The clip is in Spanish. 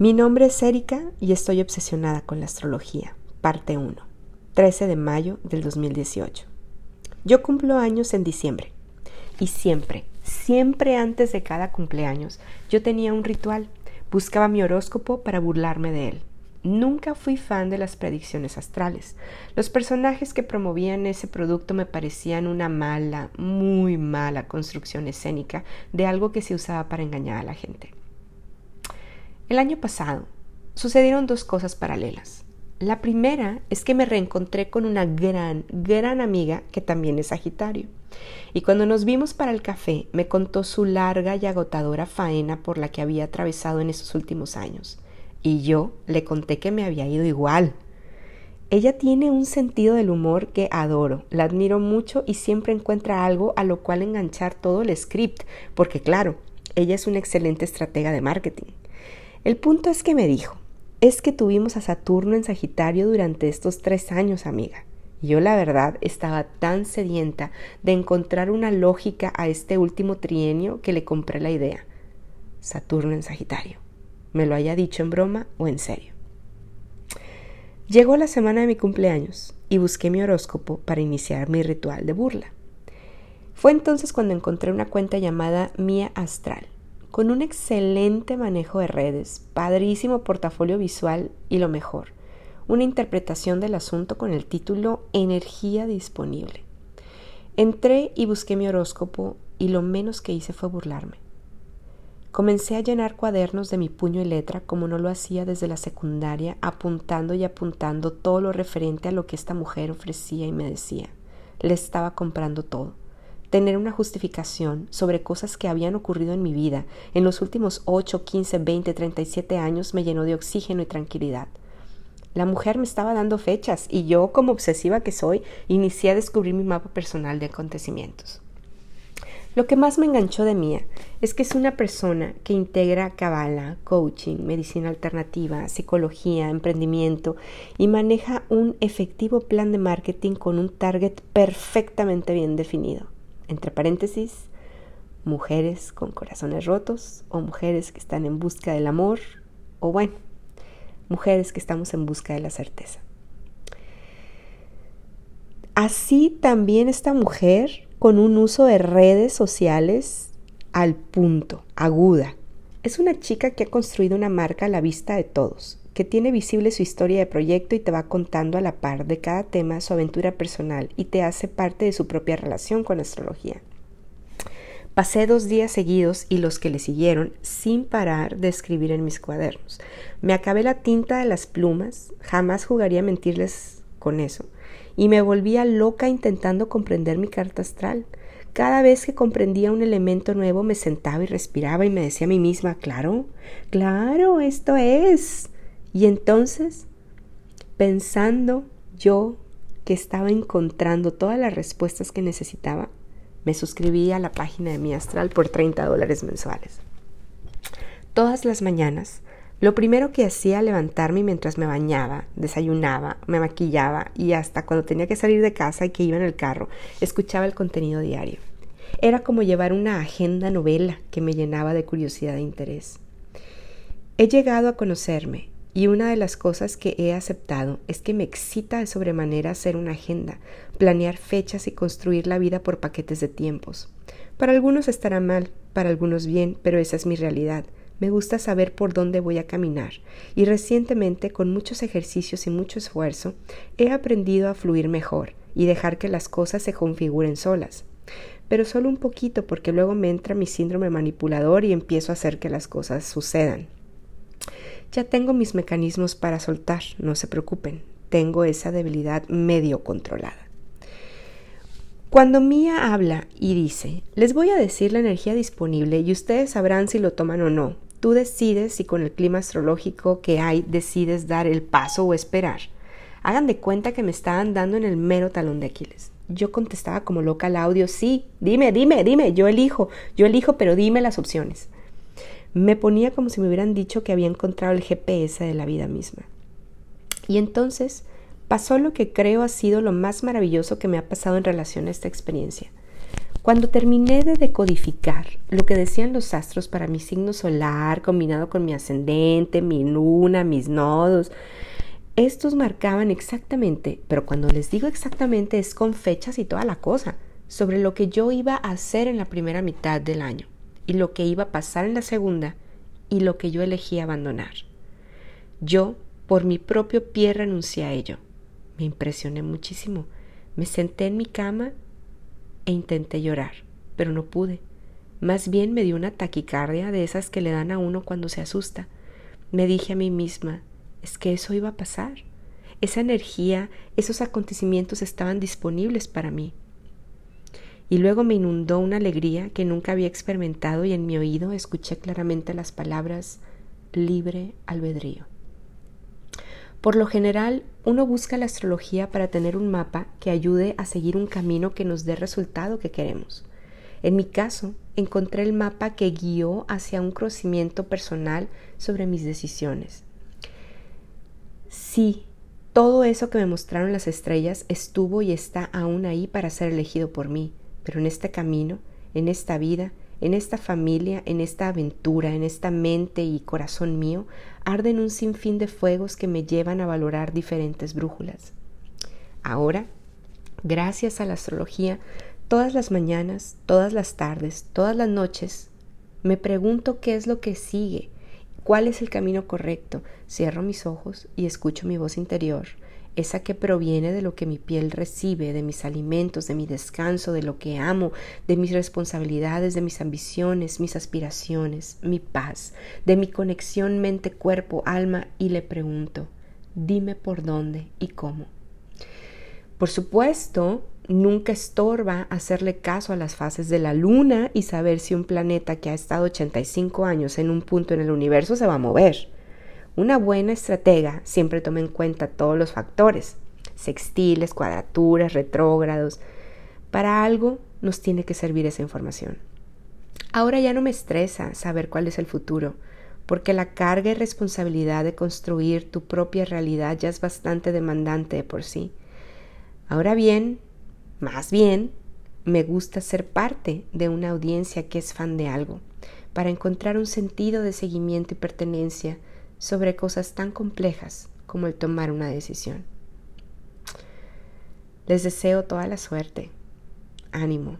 Mi nombre es Erika y estoy obsesionada con la astrología. Parte 1. 13 de mayo del 2018. Yo cumplo años en diciembre y siempre, siempre antes de cada cumpleaños, yo tenía un ritual. Buscaba mi horóscopo para burlarme de él. Nunca fui fan de las predicciones astrales. Los personajes que promovían ese producto me parecían una mala, muy mala construcción escénica de algo que se usaba para engañar a la gente. El año pasado sucedieron dos cosas paralelas. La primera es que me reencontré con una gran, gran amiga que también es Sagitario. Y cuando nos vimos para el café, me contó su larga y agotadora faena por la que había atravesado en esos últimos años. Y yo le conté que me había ido igual. Ella tiene un sentido del humor que adoro, la admiro mucho y siempre encuentra algo a lo cual enganchar todo el script, porque claro, ella es una excelente estratega de marketing. El punto es que me dijo, es que tuvimos a Saturno en Sagitario durante estos tres años, amiga. Yo la verdad estaba tan sedienta de encontrar una lógica a este último trienio que le compré la idea. Saturno en Sagitario. Me lo haya dicho en broma o en serio. Llegó la semana de mi cumpleaños y busqué mi horóscopo para iniciar mi ritual de burla. Fue entonces cuando encontré una cuenta llamada Mía Astral con un excelente manejo de redes, padrísimo portafolio visual y lo mejor, una interpretación del asunto con el título Energía disponible. Entré y busqué mi horóscopo y lo menos que hice fue burlarme. Comencé a llenar cuadernos de mi puño y letra como no lo hacía desde la secundaria, apuntando y apuntando todo lo referente a lo que esta mujer ofrecía y me decía. Le estaba comprando todo tener una justificación sobre cosas que habían ocurrido en mi vida en los últimos 8, 15, 20, 37 años me llenó de oxígeno y tranquilidad. La mujer me estaba dando fechas y yo, como obsesiva que soy, inicié a descubrir mi mapa personal de acontecimientos. Lo que más me enganchó de Mía es que es una persona que integra cabala, coaching, medicina alternativa, psicología, emprendimiento y maneja un efectivo plan de marketing con un target perfectamente bien definido entre paréntesis, mujeres con corazones rotos o mujeres que están en busca del amor o bueno, mujeres que estamos en busca de la certeza. Así también esta mujer con un uso de redes sociales al punto, aguda. Es una chica que ha construido una marca a la vista de todos que tiene visible su historia de proyecto y te va contando a la par de cada tema su aventura personal y te hace parte de su propia relación con astrología. Pasé dos días seguidos y los que le siguieron sin parar de escribir en mis cuadernos. Me acabé la tinta de las plumas, jamás jugaría a mentirles con eso, y me volvía loca intentando comprender mi carta astral. Cada vez que comprendía un elemento nuevo me sentaba y respiraba y me decía a mí misma, claro, claro, esto es. Y entonces, pensando yo que estaba encontrando todas las respuestas que necesitaba, me suscribí a la página de mi astral por 30 dólares mensuales. Todas las mañanas, lo primero que hacía al levantarme mientras me bañaba, desayunaba, me maquillaba y hasta cuando tenía que salir de casa y que iba en el carro, escuchaba el contenido diario. Era como llevar una agenda novela que me llenaba de curiosidad e interés. He llegado a conocerme y una de las cosas que he aceptado es que me excita de sobremanera hacer una agenda, planear fechas y construir la vida por paquetes de tiempos. Para algunos estará mal, para algunos bien, pero esa es mi realidad. Me gusta saber por dónde voy a caminar y recientemente, con muchos ejercicios y mucho esfuerzo, he aprendido a fluir mejor y dejar que las cosas se configuren solas. Pero solo un poquito porque luego me entra mi síndrome manipulador y empiezo a hacer que las cosas sucedan. Ya tengo mis mecanismos para soltar, no se preocupen, tengo esa debilidad medio controlada. Cuando Mía habla y dice, les voy a decir la energía disponible y ustedes sabrán si lo toman o no, tú decides si con el clima astrológico que hay decides dar el paso o esperar. Hagan de cuenta que me estaban dando en el mero talón de Aquiles. Yo contestaba como loca al audio, sí, dime, dime, dime, yo elijo, yo elijo, pero dime las opciones. Me ponía como si me hubieran dicho que había encontrado el GPS de la vida misma. Y entonces pasó lo que creo ha sido lo más maravilloso que me ha pasado en relación a esta experiencia. Cuando terminé de decodificar lo que decían los astros para mi signo solar, combinado con mi ascendente, mi luna, mis nodos, estos marcaban exactamente, pero cuando les digo exactamente es con fechas y toda la cosa, sobre lo que yo iba a hacer en la primera mitad del año y lo que iba a pasar en la segunda y lo que yo elegí abandonar. Yo, por mi propio pie, renuncié a ello. Me impresioné muchísimo. Me senté en mi cama e intenté llorar, pero no pude. Más bien me dio una taquicardia de esas que le dan a uno cuando se asusta. Me dije a mí misma, es que eso iba a pasar. Esa energía, esos acontecimientos estaban disponibles para mí. Y luego me inundó una alegría que nunca había experimentado y en mi oído escuché claramente las palabras libre albedrío. Por lo general, uno busca la astrología para tener un mapa que ayude a seguir un camino que nos dé resultado que queremos. En mi caso, encontré el mapa que guió hacia un conocimiento personal sobre mis decisiones. Sí, todo eso que me mostraron las estrellas estuvo y está aún ahí para ser elegido por mí, pero en este camino, en esta vida, en esta familia, en esta aventura, en esta mente y corazón mío, arden un sinfín de fuegos que me llevan a valorar diferentes brújulas. Ahora, gracias a la astrología, todas las mañanas, todas las tardes, todas las noches, me pregunto qué es lo que sigue, cuál es el camino correcto, cierro mis ojos y escucho mi voz interior esa que proviene de lo que mi piel recibe, de mis alimentos, de mi descanso, de lo que amo, de mis responsabilidades, de mis ambiciones, mis aspiraciones, mi paz, de mi conexión mente, cuerpo, alma, y le pregunto, dime por dónde y cómo. Por supuesto, nunca estorba hacerle caso a las fases de la luna y saber si un planeta que ha estado 85 años en un punto en el universo se va a mover. Una buena estratega siempre toma en cuenta todos los factores, sextiles, cuadraturas, retrógrados. Para algo nos tiene que servir esa información. Ahora ya no me estresa saber cuál es el futuro, porque la carga y responsabilidad de construir tu propia realidad ya es bastante demandante de por sí. Ahora bien, más bien, me gusta ser parte de una audiencia que es fan de algo, para encontrar un sentido de seguimiento y pertenencia sobre cosas tan complejas como el tomar una decisión. Les deseo toda la suerte, ánimo